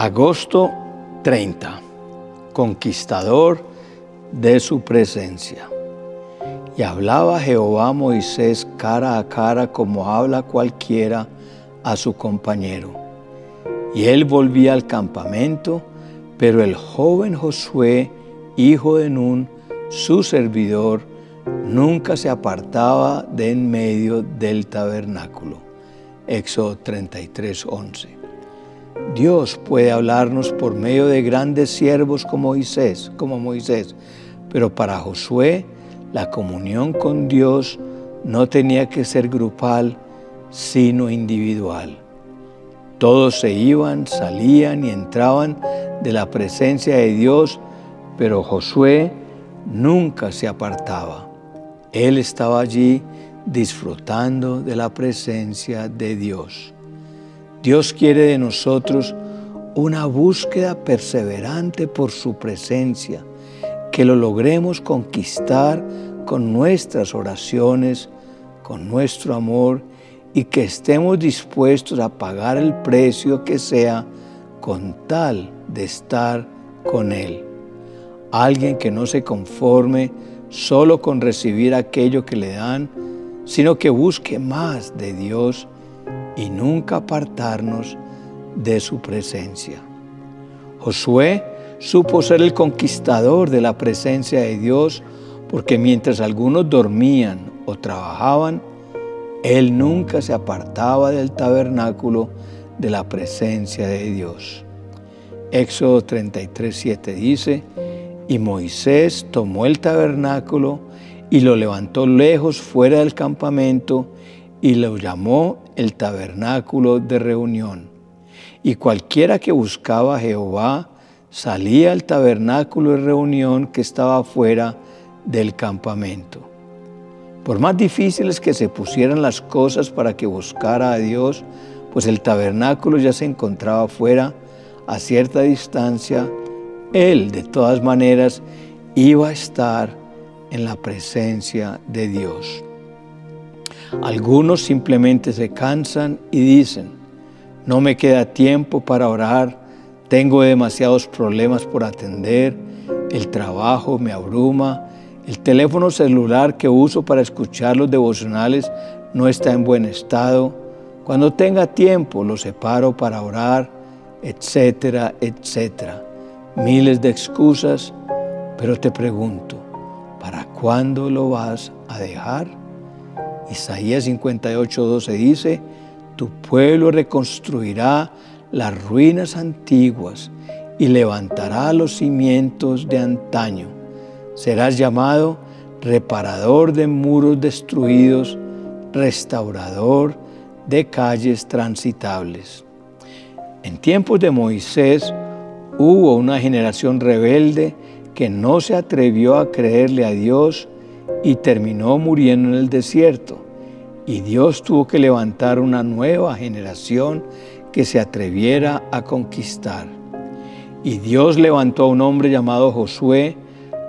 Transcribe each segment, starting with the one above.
Agosto 30. Conquistador de su presencia. Y hablaba Jehová Moisés cara a cara como habla cualquiera a su compañero. Y él volvía al campamento, pero el joven Josué, hijo de Nun, su servidor, nunca se apartaba de en medio del tabernáculo. Éxodo 33, 11. Dios puede hablarnos por medio de grandes siervos como Moisés, como Moisés, pero para Josué la comunión con Dios no tenía que ser grupal, sino individual. Todos se iban, salían y entraban de la presencia de Dios, pero Josué nunca se apartaba. Él estaba allí disfrutando de la presencia de Dios. Dios quiere de nosotros una búsqueda perseverante por su presencia, que lo logremos conquistar con nuestras oraciones, con nuestro amor y que estemos dispuestos a pagar el precio que sea con tal de estar con Él. Alguien que no se conforme solo con recibir aquello que le dan, sino que busque más de Dios y nunca apartarnos de su presencia. Josué supo ser el conquistador de la presencia de Dios porque mientras algunos dormían o trabajaban, él nunca se apartaba del tabernáculo de la presencia de Dios. Éxodo 33, 7 dice, y Moisés tomó el tabernáculo y lo levantó lejos fuera del campamento y lo llamó el tabernáculo de reunión. Y cualquiera que buscaba a Jehová salía al tabernáculo de reunión que estaba fuera del campamento. Por más difíciles que se pusieran las cosas para que buscara a Dios, pues el tabernáculo ya se encontraba fuera a cierta distancia, él de todas maneras iba a estar en la presencia de Dios. Algunos simplemente se cansan y dicen, no me queda tiempo para orar, tengo demasiados problemas por atender, el trabajo me abruma, el teléfono celular que uso para escuchar los devocionales no está en buen estado, cuando tenga tiempo lo separo para orar, etcétera, etcétera. Miles de excusas, pero te pregunto, ¿para cuándo lo vas a dejar? Isaías 58, 12 dice, tu pueblo reconstruirá las ruinas antiguas y levantará los cimientos de antaño. Serás llamado reparador de muros destruidos, restaurador de calles transitables. En tiempos de Moisés hubo una generación rebelde que no se atrevió a creerle a Dios y terminó muriendo en el desierto. Y Dios tuvo que levantar una nueva generación que se atreviera a conquistar. Y Dios levantó a un hombre llamado Josué,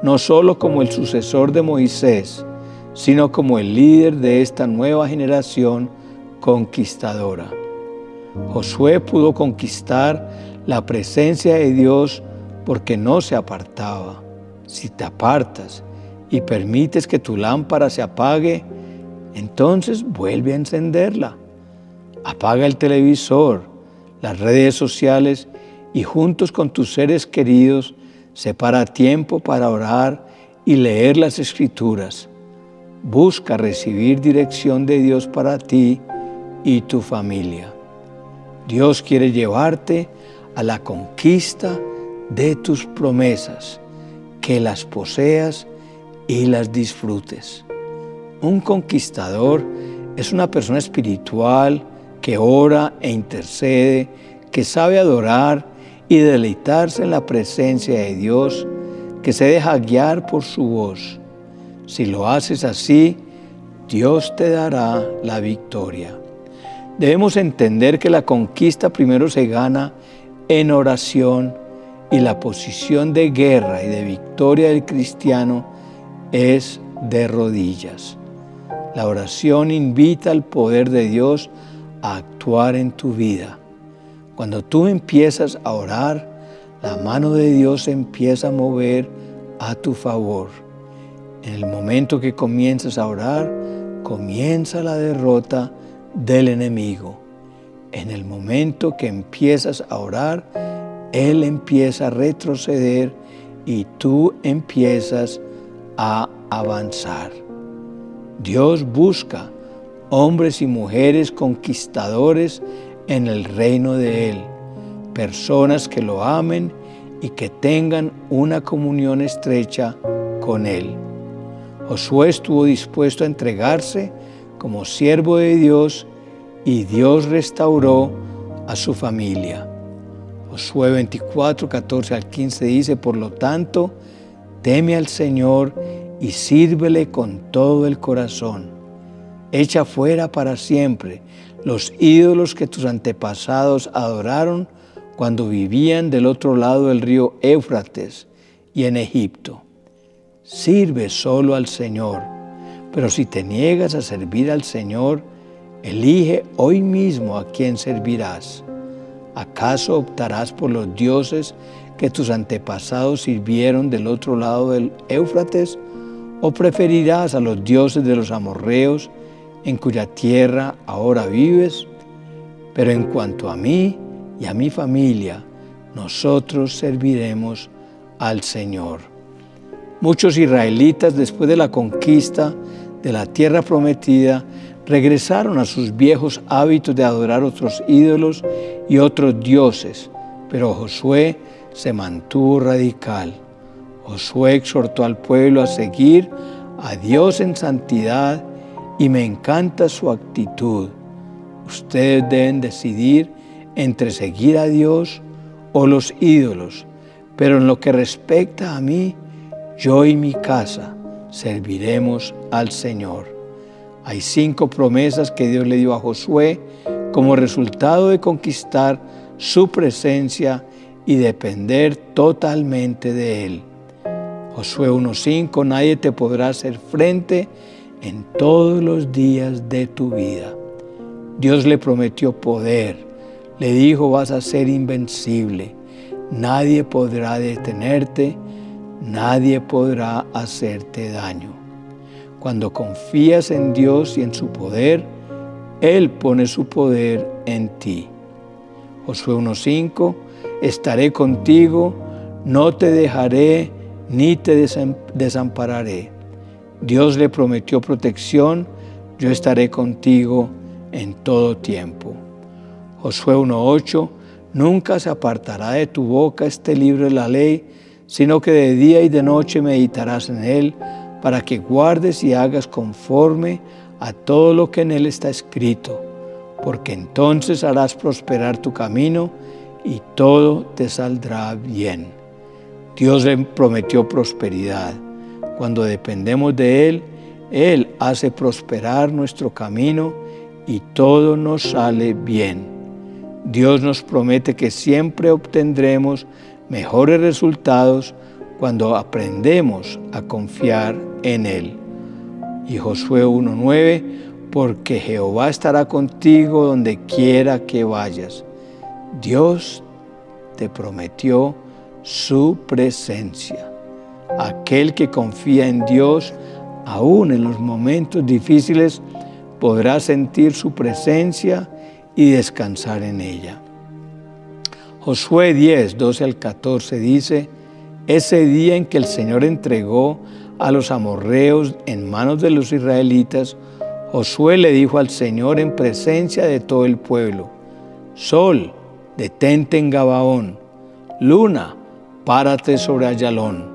no solo como el sucesor de Moisés, sino como el líder de esta nueva generación conquistadora. Josué pudo conquistar la presencia de Dios porque no se apartaba. Si te apartas y permites que tu lámpara se apague, entonces vuelve a encenderla. Apaga el televisor, las redes sociales y juntos con tus seres queridos separa tiempo para orar y leer las escrituras. Busca recibir dirección de Dios para ti y tu familia. Dios quiere llevarte a la conquista de tus promesas, que las poseas y las disfrutes. Un conquistador es una persona espiritual que ora e intercede, que sabe adorar y deleitarse en la presencia de Dios, que se deja guiar por su voz. Si lo haces así, Dios te dará la victoria. Debemos entender que la conquista primero se gana en oración y la posición de guerra y de victoria del cristiano es de rodillas. La oración invita al poder de Dios a actuar en tu vida. Cuando tú empiezas a orar, la mano de Dios empieza a mover a tu favor. En el momento que comienzas a orar, comienza la derrota del enemigo. En el momento que empiezas a orar, Él empieza a retroceder y tú empiezas a avanzar. Dios busca hombres y mujeres conquistadores en el reino de Él, personas que lo amen y que tengan una comunión estrecha con Él. Josué estuvo dispuesto a entregarse como siervo de Dios y Dios restauró a su familia. Josué 24, 14 al 15 dice, por lo tanto, teme al Señor y sírvele con todo el corazón. Echa fuera para siempre los ídolos que tus antepasados adoraron cuando vivían del otro lado del río Éufrates y en Egipto. Sirve solo al Señor, pero si te niegas a servir al Señor, elige hoy mismo a quién servirás. ¿Acaso optarás por los dioses que tus antepasados sirvieron del otro lado del Éufrates? ¿O preferirás a los dioses de los amorreos en cuya tierra ahora vives? Pero en cuanto a mí y a mi familia, nosotros serviremos al Señor. Muchos israelitas después de la conquista de la tierra prometida regresaron a sus viejos hábitos de adorar otros ídolos y otros dioses, pero Josué se mantuvo radical. Josué exhortó al pueblo a seguir a Dios en santidad y me encanta su actitud. Ustedes deben decidir entre seguir a Dios o los ídolos, pero en lo que respecta a mí, yo y mi casa serviremos al Señor. Hay cinco promesas que Dios le dio a Josué como resultado de conquistar su presencia y depender totalmente de Él. Josué 1.5, nadie te podrá hacer frente en todos los días de tu vida. Dios le prometió poder, le dijo vas a ser invencible, nadie podrá detenerte, nadie podrá hacerte daño. Cuando confías en Dios y en su poder, Él pone su poder en ti. Josué 1.5, estaré contigo, no te dejaré ni te desampararé. Dios le prometió protección, yo estaré contigo en todo tiempo. Josué 1.8, nunca se apartará de tu boca este libro de la ley, sino que de día y de noche meditarás en él, para que guardes y hagas conforme a todo lo que en él está escrito, porque entonces harás prosperar tu camino y todo te saldrá bien. Dios le prometió prosperidad. Cuando dependemos de Él, Él hace prosperar nuestro camino y todo nos sale bien. Dios nos promete que siempre obtendremos mejores resultados cuando aprendemos a confiar en Él. Y Josué 1.9, porque Jehová estará contigo donde quiera que vayas. Dios te prometió su presencia. Aquel que confía en Dios, aún en los momentos difíciles, podrá sentir su presencia y descansar en ella. Josué 10, 12 al 14 dice, ese día en que el Señor entregó a los amorreos en manos de los israelitas, Josué le dijo al Señor en presencia de todo el pueblo, Sol, detente en Gabaón, Luna, párate sobre Ayalón.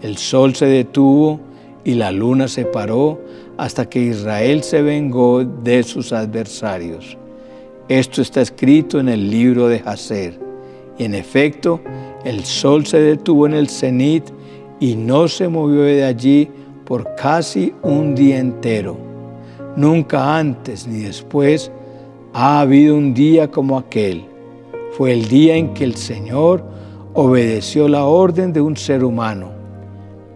El sol se detuvo y la luna se paró hasta que Israel se vengó de sus adversarios. Esto está escrito en el libro de Jacer. Y en efecto, el sol se detuvo en el cenit y no se movió de allí por casi un día entero. Nunca antes ni después ha habido un día como aquel. Fue el día en que el Señor obedeció la orden de un ser humano.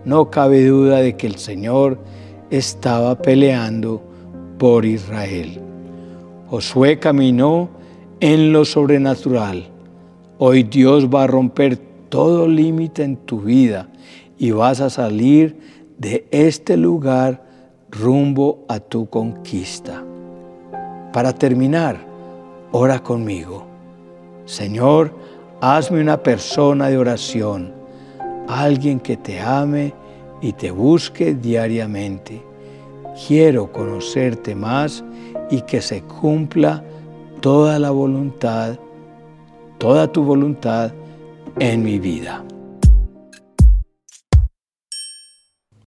No cabe duda de que el Señor estaba peleando por Israel. Josué caminó en lo sobrenatural. Hoy Dios va a romper todo límite en tu vida y vas a salir de este lugar rumbo a tu conquista. Para terminar, ora conmigo. Señor, hazme una persona de oración, alguien que te ame y te busque diariamente. Quiero conocerte más y que se cumpla toda la voluntad, toda tu voluntad en mi vida.